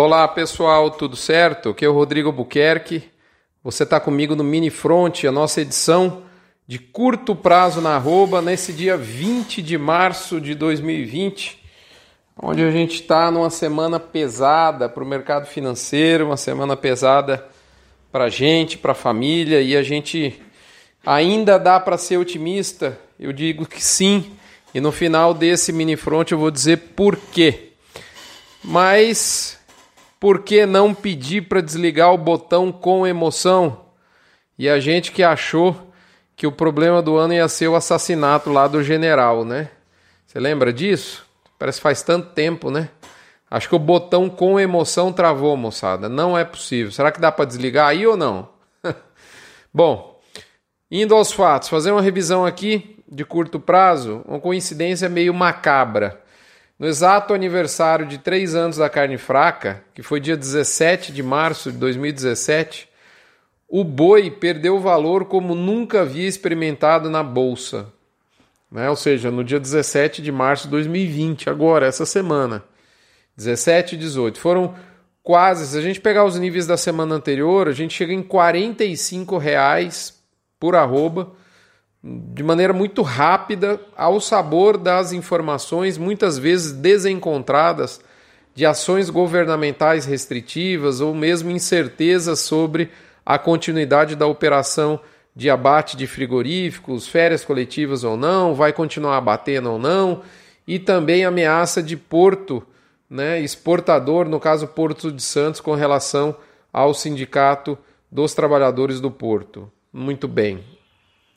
Olá pessoal, tudo certo? Aqui é o Rodrigo Buquerque. Você está comigo no Mini Front, a nossa edição de curto prazo na arroba, nesse dia 20 de março de 2020, onde a gente está numa semana pesada para o mercado financeiro, uma semana pesada para a gente, para a família, e a gente ainda dá para ser otimista? Eu digo que sim, e no final desse Mini Front eu vou dizer por quê. Mas por que não pedir para desligar o botão com emoção? E a gente que achou que o problema do ano ia ser o assassinato lá do general, né? Você lembra disso? Parece que faz tanto tempo, né? Acho que o botão com emoção travou, moçada. Não é possível. Será que dá para desligar aí ou não? Bom, indo aos fatos, fazer uma revisão aqui de curto prazo, uma coincidência meio macabra. No exato aniversário de três anos da carne fraca, que foi dia 17 de março de 2017, o boi perdeu valor como nunca havia experimentado na bolsa. Né? Ou seja, no dia 17 de março de 2020, agora, essa semana. 17 e 18. Foram quase, se a gente pegar os níveis da semana anterior, a gente chega em R$ reais por arroba de maneira muito rápida ao sabor das informações, muitas vezes desencontradas, de ações governamentais restritivas ou mesmo incertezas sobre a continuidade da operação de abate de frigoríficos, férias coletivas ou não, vai continuar abatendo ou não, e também ameaça de porto, né, exportador, no caso Porto de Santos, com relação ao sindicato dos trabalhadores do porto. Muito bem.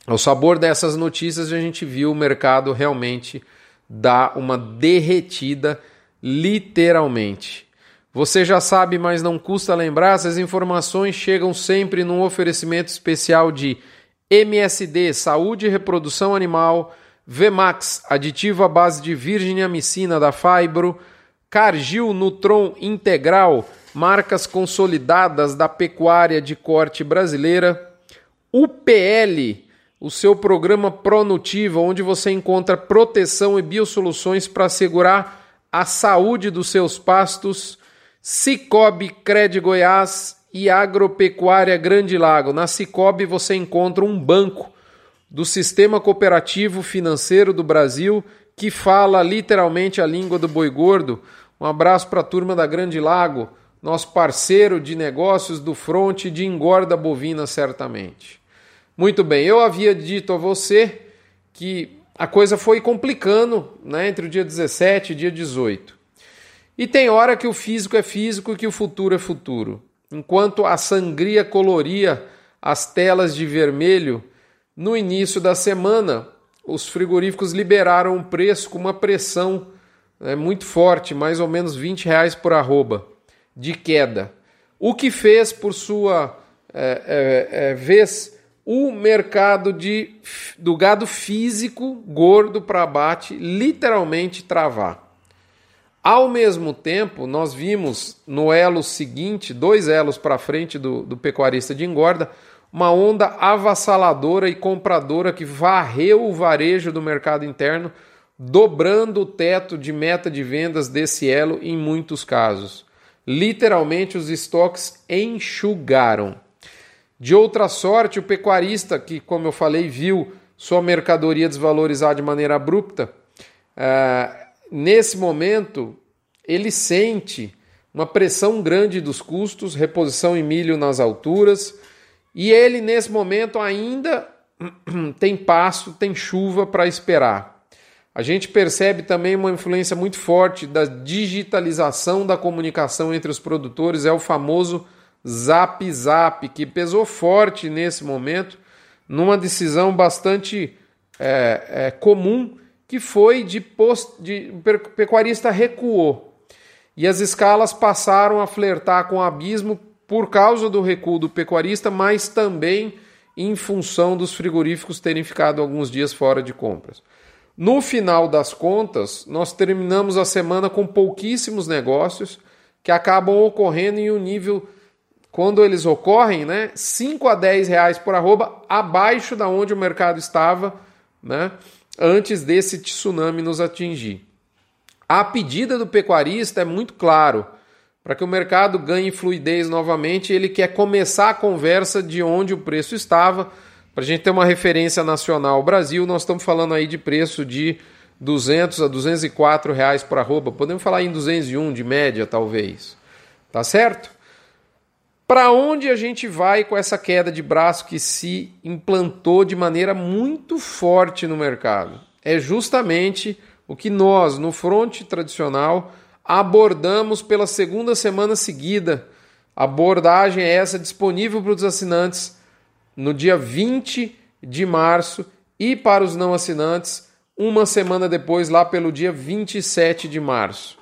Ao sabor dessas notícias, a gente viu o mercado realmente dar uma derretida, literalmente. Você já sabe, mas não custa lembrar, essas informações chegam sempre num oferecimento especial de MSD, Saúde e Reprodução Animal, Vemax, aditivo à base de virgem amicina da Fibro, Cargil Nutron Integral, marcas consolidadas da pecuária de corte brasileira, UPL, o seu programa Pronutiva, onde você encontra proteção e biosoluções para assegurar a saúde dos seus pastos, Cicobi Cred Goiás e Agropecuária Grande Lago. Na Cicobi você encontra um banco do Sistema Cooperativo Financeiro do Brasil que fala literalmente a língua do boi gordo. Um abraço para a turma da Grande Lago, nosso parceiro de negócios do fronte de engorda bovina certamente. Muito bem, eu havia dito a você que a coisa foi complicando né, entre o dia 17 e o dia 18. E tem hora que o físico é físico e que o futuro é futuro. Enquanto a sangria coloria as telas de vermelho, no início da semana, os frigoríficos liberaram um preço com uma pressão né, muito forte, mais ou menos 20 reais por arroba, de queda. O que fez, por sua é, é, é, vez, o mercado de, do gado físico gordo para abate literalmente travar. Ao mesmo tempo, nós vimos no elo seguinte, dois elos para frente do, do pecuarista de engorda, uma onda avassaladora e compradora que varreu o varejo do mercado interno, dobrando o teto de meta de vendas desse elo em muitos casos. Literalmente, os estoques enxugaram. De outra sorte, o pecuarista, que, como eu falei, viu sua mercadoria desvalorizar de maneira abrupta, é, nesse momento ele sente uma pressão grande dos custos, reposição em milho nas alturas, e ele, nesse momento, ainda tem passo, tem chuva para esperar. A gente percebe também uma influência muito forte da digitalização da comunicação entre os produtores, é o famoso Zap Zap, que pesou forte nesse momento, numa decisão bastante é, é, comum, que foi de, post, de pecuarista recuou. E as escalas passaram a flertar com o abismo por causa do recuo do pecuarista, mas também em função dos frigoríficos terem ficado alguns dias fora de compras. No final das contas, nós terminamos a semana com pouquíssimos negócios que acabam ocorrendo em um nível quando eles ocorrem, né, 5 a 10 reais por arroba abaixo da onde o mercado estava, né, antes desse tsunami nos atingir. A pedida do pecuarista é muito claro, para que o mercado ganhe fluidez novamente. Ele quer começar a conversa de onde o preço estava. Para a gente ter uma referência nacional, Brasil, nós estamos falando aí de preço de 200 a 204 reais por arroba. Podemos falar em 201 de média, talvez. Tá certo? Para onde a gente vai com essa queda de braço que se implantou de maneira muito forte no mercado? É justamente o que nós, no fronte tradicional, abordamos pela segunda semana seguida. A abordagem é essa disponível para os assinantes no dia 20 de março e para os não assinantes uma semana depois, lá pelo dia 27 de março.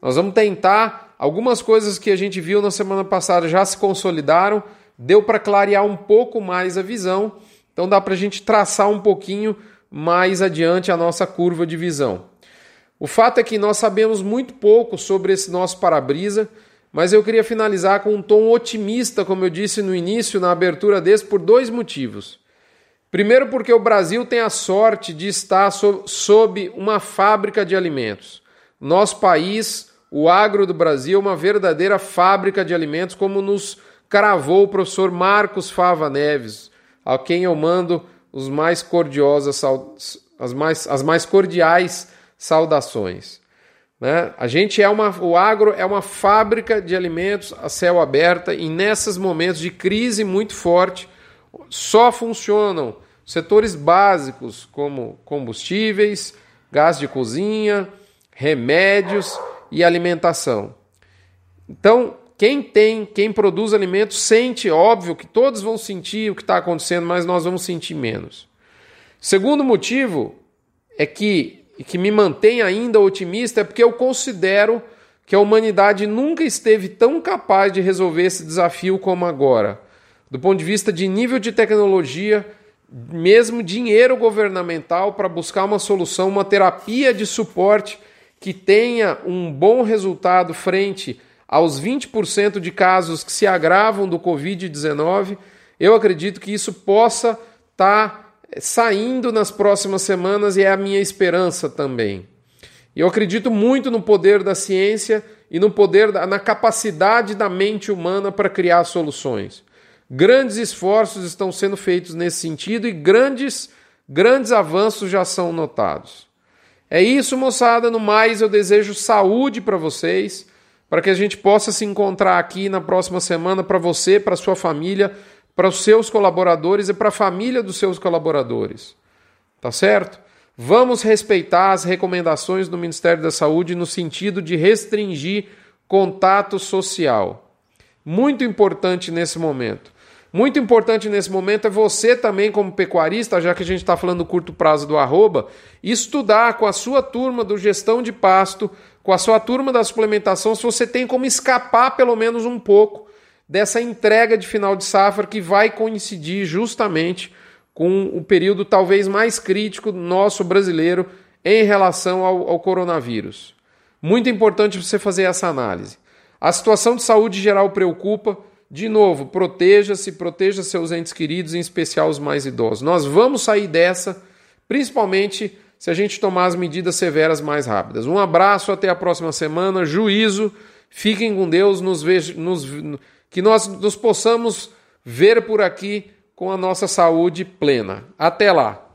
Nós vamos tentar algumas coisas que a gente viu na semana passada já se consolidaram, deu para clarear um pouco mais a visão, então dá para a gente traçar um pouquinho mais adiante a nossa curva de visão. O fato é que nós sabemos muito pouco sobre esse nosso para-brisa, mas eu queria finalizar com um tom otimista, como eu disse no início, na abertura desse, por dois motivos. Primeiro, porque o Brasil tem a sorte de estar sob uma fábrica de alimentos. Nosso país, o agro do Brasil, é uma verdadeira fábrica de alimentos, como nos cravou o professor Marcos Fava Neves, a quem eu mando os mais cordiosas, as mais, as mais cordiais saudações. Né? A gente é uma, o agro é uma fábrica de alimentos a céu aberto e nesses momentos de crise muito forte só funcionam setores básicos como combustíveis, gás de cozinha, remédios e alimentação. Então, quem tem, quem produz alimentos sente, óbvio que todos vão sentir o que está acontecendo, mas nós vamos sentir menos. Segundo motivo é que que me mantém ainda otimista é porque eu considero que a humanidade nunca esteve tão capaz de resolver esse desafio como agora. Do ponto de vista de nível de tecnologia, mesmo dinheiro governamental para buscar uma solução, uma terapia de suporte que tenha um bom resultado frente aos 20% de casos que se agravam do Covid-19, eu acredito que isso possa estar tá saindo nas próximas semanas e é a minha esperança também. Eu acredito muito no poder da ciência e no poder da, na capacidade da mente humana para criar soluções. Grandes esforços estão sendo feitos nesse sentido e grandes grandes avanços já são notados. É isso, moçada. No mais, eu desejo saúde para vocês, para que a gente possa se encontrar aqui na próxima semana para você, para sua família, para os seus colaboradores e para a família dos seus colaboradores. Tá certo? Vamos respeitar as recomendações do Ministério da Saúde no sentido de restringir contato social. Muito importante nesse momento. Muito importante nesse momento é você também, como pecuarista, já que a gente está falando do curto prazo do arroba, estudar com a sua turma do gestão de pasto, com a sua turma da suplementação, se você tem como escapar pelo menos um pouco dessa entrega de final de safra que vai coincidir justamente com o período talvez mais crítico nosso brasileiro em relação ao, ao coronavírus. Muito importante você fazer essa análise. A situação de saúde geral preocupa. De novo, proteja-se, proteja seus entes queridos, em especial os mais idosos. Nós vamos sair dessa, principalmente se a gente tomar as medidas severas mais rápidas. Um abraço, até a próxima semana. Juízo, fiquem com Deus, nos, ve nos que nós nos possamos ver por aqui com a nossa saúde plena. Até lá!